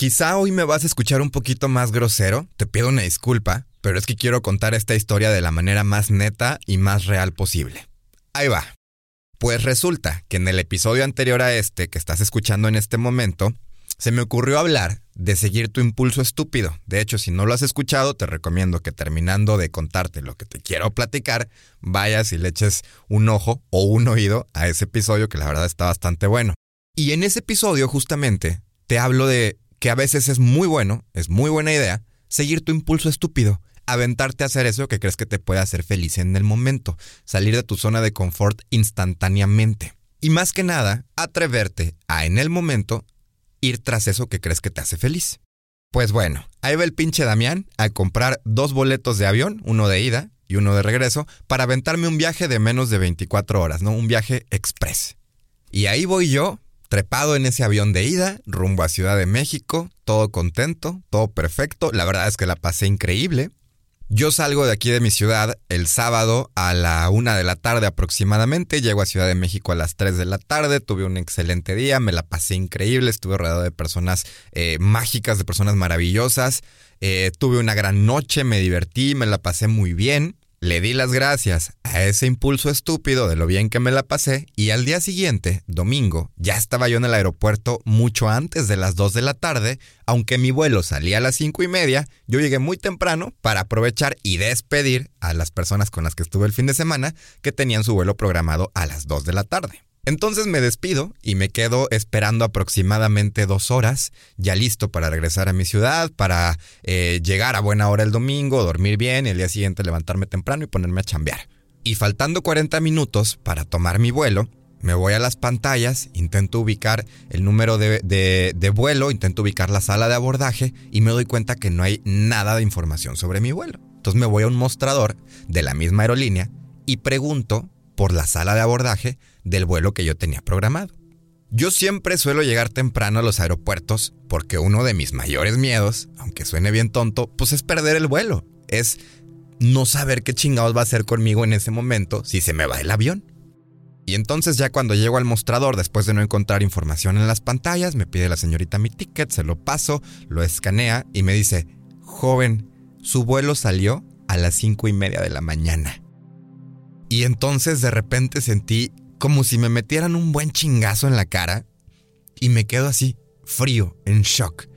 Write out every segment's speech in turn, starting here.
Quizá hoy me vas a escuchar un poquito más grosero, te pido una disculpa, pero es que quiero contar esta historia de la manera más neta y más real posible. Ahí va. Pues resulta que en el episodio anterior a este que estás escuchando en este momento, se me ocurrió hablar de seguir tu impulso estúpido. De hecho, si no lo has escuchado, te recomiendo que terminando de contarte lo que te quiero platicar, vayas y le eches un ojo o un oído a ese episodio que la verdad está bastante bueno. Y en ese episodio justamente te hablo de que a veces es muy bueno, es muy buena idea, seguir tu impulso estúpido, aventarte a hacer eso que crees que te puede hacer feliz en el momento, salir de tu zona de confort instantáneamente. Y más que nada, atreverte a en el momento ir tras eso que crees que te hace feliz. Pues bueno, ahí va el pinche Damián a comprar dos boletos de avión, uno de ida y uno de regreso, para aventarme un viaje de menos de 24 horas, ¿no? Un viaje express. Y ahí voy yo, trepado en ese avión de ida, rumbo a Ciudad de México, todo contento, todo perfecto. La verdad es que la pasé increíble. Yo salgo de aquí de mi ciudad el sábado a la una de la tarde aproximadamente. Llego a Ciudad de México a las 3 de la tarde. Tuve un excelente día, me la pasé increíble. Estuve rodeado de personas eh, mágicas, de personas maravillosas. Eh, tuve una gran noche, me divertí, me la pasé muy bien. Le di las gracias a ese impulso estúpido de lo bien que me la pasé y al día siguiente, domingo, ya estaba yo en el aeropuerto mucho antes de las 2 de la tarde, aunque mi vuelo salía a las 5 y media, yo llegué muy temprano para aprovechar y despedir a las personas con las que estuve el fin de semana que tenían su vuelo programado a las 2 de la tarde. Entonces me despido y me quedo esperando aproximadamente dos horas, ya listo para regresar a mi ciudad, para eh, llegar a buena hora el domingo, dormir bien y el día siguiente levantarme temprano y ponerme a chambear. Y faltando 40 minutos para tomar mi vuelo, me voy a las pantallas, intento ubicar el número de, de, vuelo, intento ubicar la sala de abordaje y me doy cuenta que no hay nada de información sobre mi vuelo. Entonces me voy a un mostrador de la misma aerolínea y pregunto por la sala de abordaje del vuelo que yo tenía programado. Yo siempre suelo llegar temprano a los aeropuertos porque uno de mis mayores miedos, aunque suene bien tonto, pues es perder el vuelo. Es no saber qué chingados va a hacer conmigo en ese momento si se me va el avión. Y entonces ya cuando llego al mostrador, después de no encontrar información en las pantallas, me pide la señorita mi ticket, se lo paso, lo escanea y me dice, joven, su vuelo salió a las cinco y media de la mañana. Y entonces de repente sentí como si me metieran un buen chingazo en la cara y me quedo así, frío, en shock.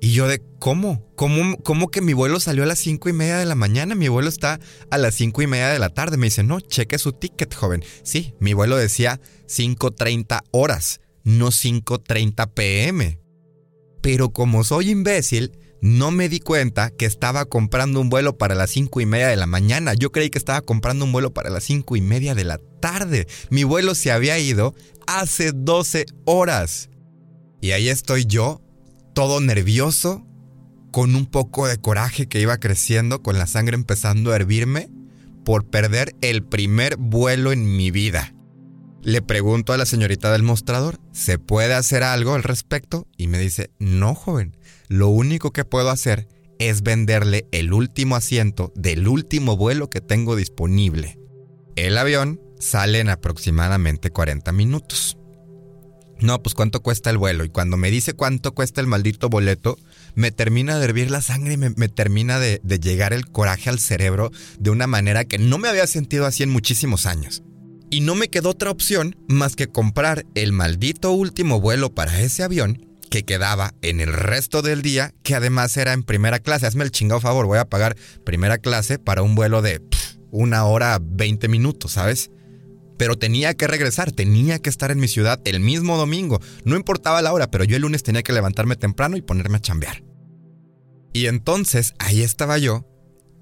Y yo de, ¿cómo? ¿Cómo, cómo que mi vuelo salió a las cinco y media de la mañana? Mi vuelo está a las cinco y media de la tarde. Me dice, no, cheque su ticket, joven. Sí, mi vuelo decía 5.30 horas, no 5.30 pm. Pero como soy imbécil, no me di cuenta que estaba comprando un vuelo para las cinco y media de la mañana. Yo creí que estaba comprando un vuelo para las cinco y media de la tarde. Mi vuelo se había ido hace 12 horas. Y ahí estoy yo, todo nervioso, con un poco de coraje que iba creciendo, con la sangre empezando a hervirme, por perder el primer vuelo en mi vida. Le pregunto a la señorita del mostrador, ¿se puede hacer algo al respecto? Y me dice, no, joven, lo único que puedo hacer es venderle el último asiento del último vuelo que tengo disponible. El avión sale en aproximadamente 40 minutos. No, pues cuánto cuesta el vuelo. Y cuando me dice cuánto cuesta el maldito boleto, me termina de hervir la sangre y me, termina de llegar el coraje al cerebro de una manera que no me había sentido así en muchísimos años. Y no me quedó otra opción más que comprar el maldito último vuelo para ese avión que quedaba en el resto del día, que además era en primera clase. Hazme el chingado favor, voy a pagar primera clase para un vuelo de una hora 20 minutos, ¿sabes? Pero tenía que regresar, tenía que estar en mi ciudad el mismo domingo. No importaba la hora, pero yo el lunes tenía que levantarme temprano y ponerme a chambear. Y entonces ahí estaba yo,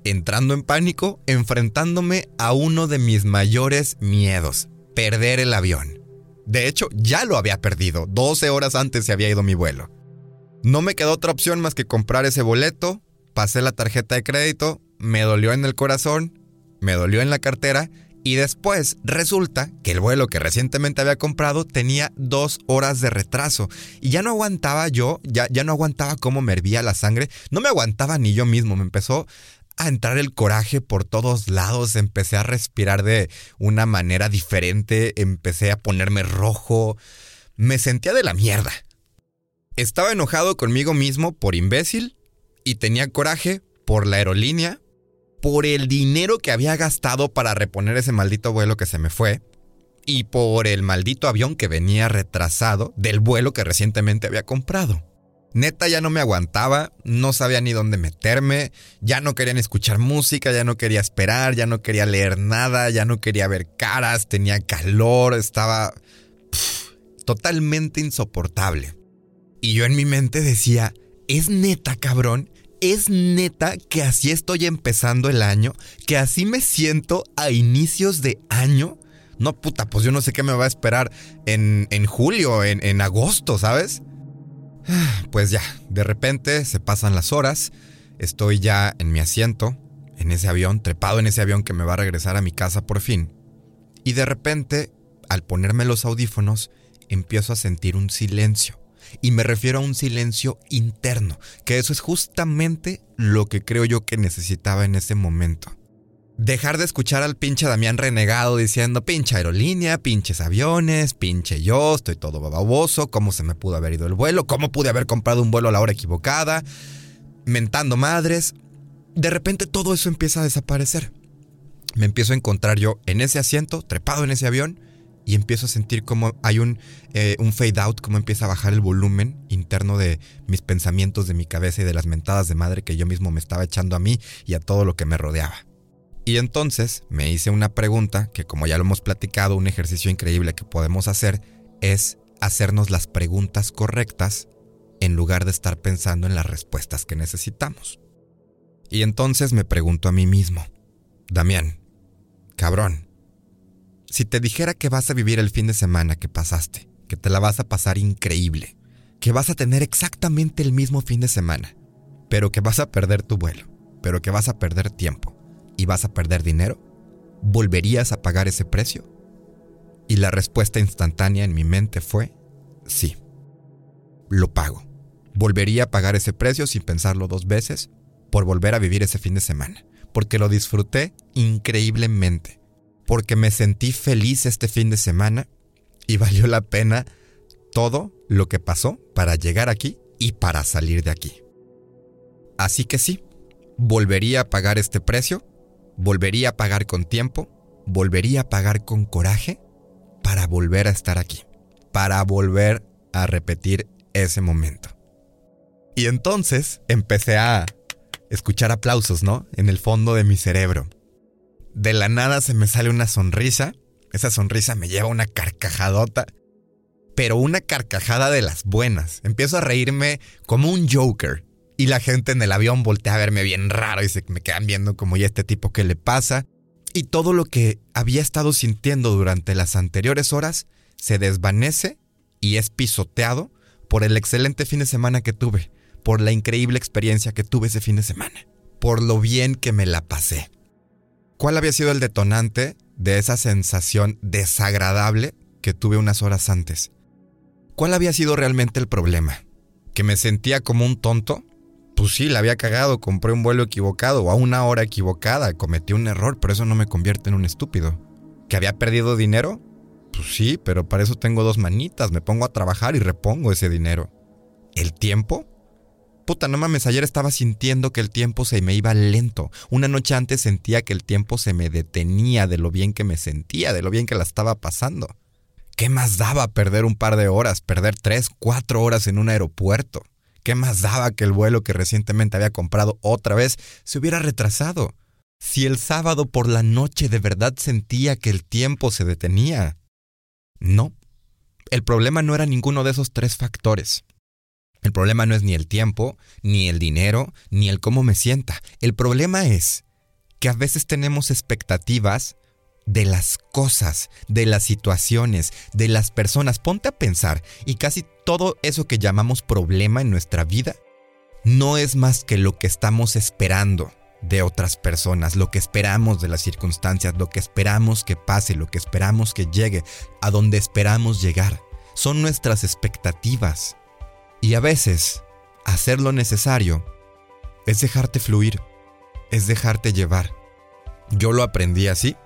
entrando en pánico, enfrentándome a uno de mis mayores miedos, perder el avión. De hecho, ya lo había perdido, 12 horas antes se había ido mi vuelo. No me quedó otra opción más que comprar ese boleto, pasé la tarjeta de crédito, me dolió en el corazón, me dolió en la cartera y después resulta que el vuelo que recientemente había comprado tenía dos horas de retraso. Y ya no aguantaba yo, ya, ya no aguantaba cómo me hervía la sangre, no me aguantaba ni yo mismo, me empezó a entrar el coraje por todos lados, empecé a respirar de una manera diferente, empecé a ponerme rojo, me sentía de la mierda. Estaba enojado conmigo mismo por imbécil y tenía coraje por la aerolínea, por el dinero que había gastado para reponer ese maldito vuelo que se me fue y por el maldito avión que venía retrasado del vuelo que recientemente había comprado. Neta ya no me aguantaba, no sabía ni dónde meterme, ya no querían escuchar música, ya no quería esperar, ya no quería leer nada, ya no quería ver caras, tenía calor, estaba totalmente insoportable. Y yo en mi mente decía, es neta cabrón, es neta que así estoy empezando el año, que así me siento a inicios de año. No, puta, pues yo no sé qué me va a esperar en, en julio, en, en agosto, ¿sabes? Pues ya, de repente se pasan las horas, estoy ya en mi asiento, en ese avión, trepado en ese avión que me va a regresar a mi casa por fin. Y de repente, al ponerme los audífonos, empiezo a sentir un silencio. Y me refiero a un silencio interno, que eso es justamente lo que creo yo que necesitaba en ese momento. Dejar de escuchar al pinche Damián renegado diciendo pinche aerolínea, pinches aviones, pinche yo, estoy todo baboso, cómo se me pudo haber ido el vuelo, cómo pude haber comprado un vuelo a la hora equivocada, mentando madres. De repente todo eso empieza a desaparecer. Me empiezo a encontrar yo en ese asiento, trepado en ese avión, y empiezo a sentir como hay un, eh, un fade out, como empieza a bajar el volumen interno de mis pensamientos, de mi cabeza y de las mentadas de madre que yo mismo me estaba echando a mí y a todo lo que me rodeaba. Y entonces me hice una pregunta que como ya lo hemos platicado, un ejercicio increíble que podemos hacer es hacernos las preguntas correctas en lugar de estar pensando en las respuestas que necesitamos. Y entonces me pregunto a mí mismo, Damián, cabrón, si te dijera que vas a vivir el fin de semana que pasaste, que te la vas a pasar increíble, que vas a tener exactamente el mismo fin de semana, pero que vas a perder tu vuelo, pero que vas a perder tiempo y vas a perder dinero, ¿volverías a pagar ese precio? Y la respuesta instantánea en mi mente fue, sí, lo pago. Volvería a pagar ese precio sin pensarlo dos veces por volver a vivir ese fin de semana, porque lo disfruté increíblemente porque me sentí feliz este fin de semana y valió la pena todo lo que pasó para llegar aquí y para salir de aquí. Así que sí, volvería a pagar este precio, volvería a pagar con tiempo, volvería a pagar con coraje para volver a estar aquí, para volver a repetir ese momento. Y entonces empecé a escuchar aplausos, ¿no? En el fondo de mi cerebro de la nada se me sale una sonrisa. Esa sonrisa me lleva una carcajadota. Pero una carcajada de las buenas. Empiezo a reírme como un Joker. Y la gente en el avión voltea a verme bien raro y se me quedan viendo como ya este tipo que le pasa. Y todo lo que había estado sintiendo durante las anteriores horas se desvanece y es pisoteado por el excelente fin de semana que tuve, por la increíble experiencia que tuve ese fin de semana, por lo bien que me la pasé. ¿Cuál había sido el detonante de esa sensación desagradable que tuve unas horas antes? ¿Cuál había sido realmente el problema? ¿Que me sentía como un tonto? Pues sí, la había cagado, compré un vuelo equivocado o a una hora equivocada, cometí un error, pero eso no me convierte en un estúpido. ¿Que había perdido dinero? Pues sí, pero para eso tengo dos manitas, me pongo a trabajar y repongo ese dinero. ¿El tiempo? Puta, no mames, ayer estaba sintiendo que el tiempo se me iba lento. Una noche antes sentía que el tiempo se me detenía de lo bien que me sentía, de lo bien que la estaba pasando. ¿Qué más daba perder un par de horas, perder tres, cuatro horas en un aeropuerto? ¿Qué más daba que el vuelo que recientemente había comprado otra vez se hubiera retrasado? Si el sábado por la noche de verdad sentía que el tiempo se detenía. No. El problema no era ninguno de esos tres factores. El problema no es ni el tiempo, ni el dinero, ni el cómo me sienta. El problema es que a veces tenemos expectativas de las cosas, de las situaciones, de las personas. Ponte a pensar y casi todo eso que llamamos problema en nuestra vida no es más que lo que estamos esperando de otras personas, lo que esperamos de las circunstancias, lo que esperamos que pase, lo que esperamos que llegue, a donde esperamos llegar. Son nuestras expectativas. Y a veces, hacer lo necesario es dejarte fluir, es dejarte llevar. Yo lo aprendí así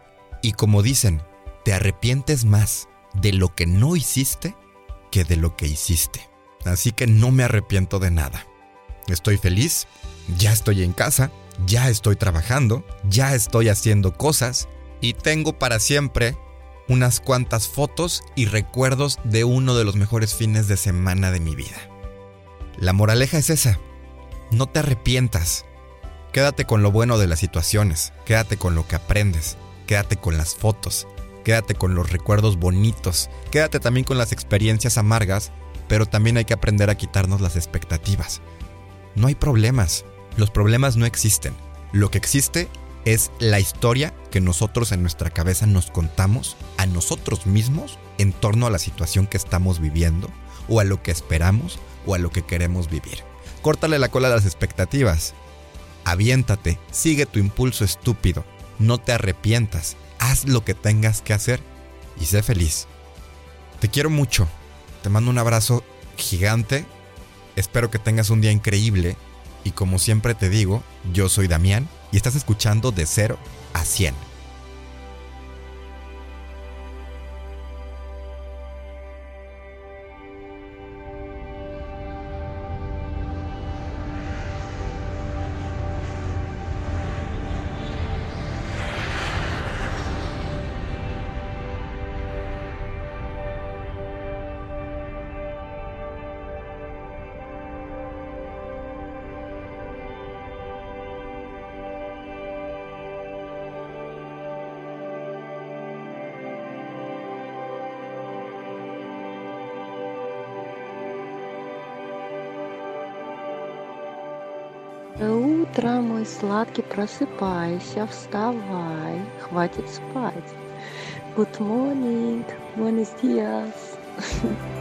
y como dicen, te arrepientes más de lo que no hiciste que de lo que hiciste. así que no me arrepiento de nada. Estoy feliz, ya estoy en casa, ya estoy trabajando, ya estoy haciendo cosas y tengo para siempre unas cuantas fotos y recuerdos de uno de los mejores fines de semana de mi vida. La moraleja es esa, no te arrepientas. Quédate con lo bueno de las situaciones, quédate con lo que aprendes, quédate con las fotos, quédate con los recuerdos bonitos, quédate también con las experiencias amargas, pero también hay que aprender a quitarnos las expectativas. No hay problemas, los problemas no existen. Lo que existe es la historia que nosotros en nuestra cabeza nos contamos a nosotros mismos en torno a la situación que estamos viviendo, o a lo que esperamos, o a lo que queremos vivir. Córtale la cola a las expectativas. Aviéntate, sigue tu impulso estúpido, no te arrepientas, haz lo que tengas que hacer y sé feliz. Te quiero mucho, te mando un abrazo gigante, espero que tengas un día increíble y como siempre te digo, yo soy Damián y estás escuchando de 0 a 100. Утро, мой сладкий, просыпайся, вставай, хватит спать. Good morning, buenos días.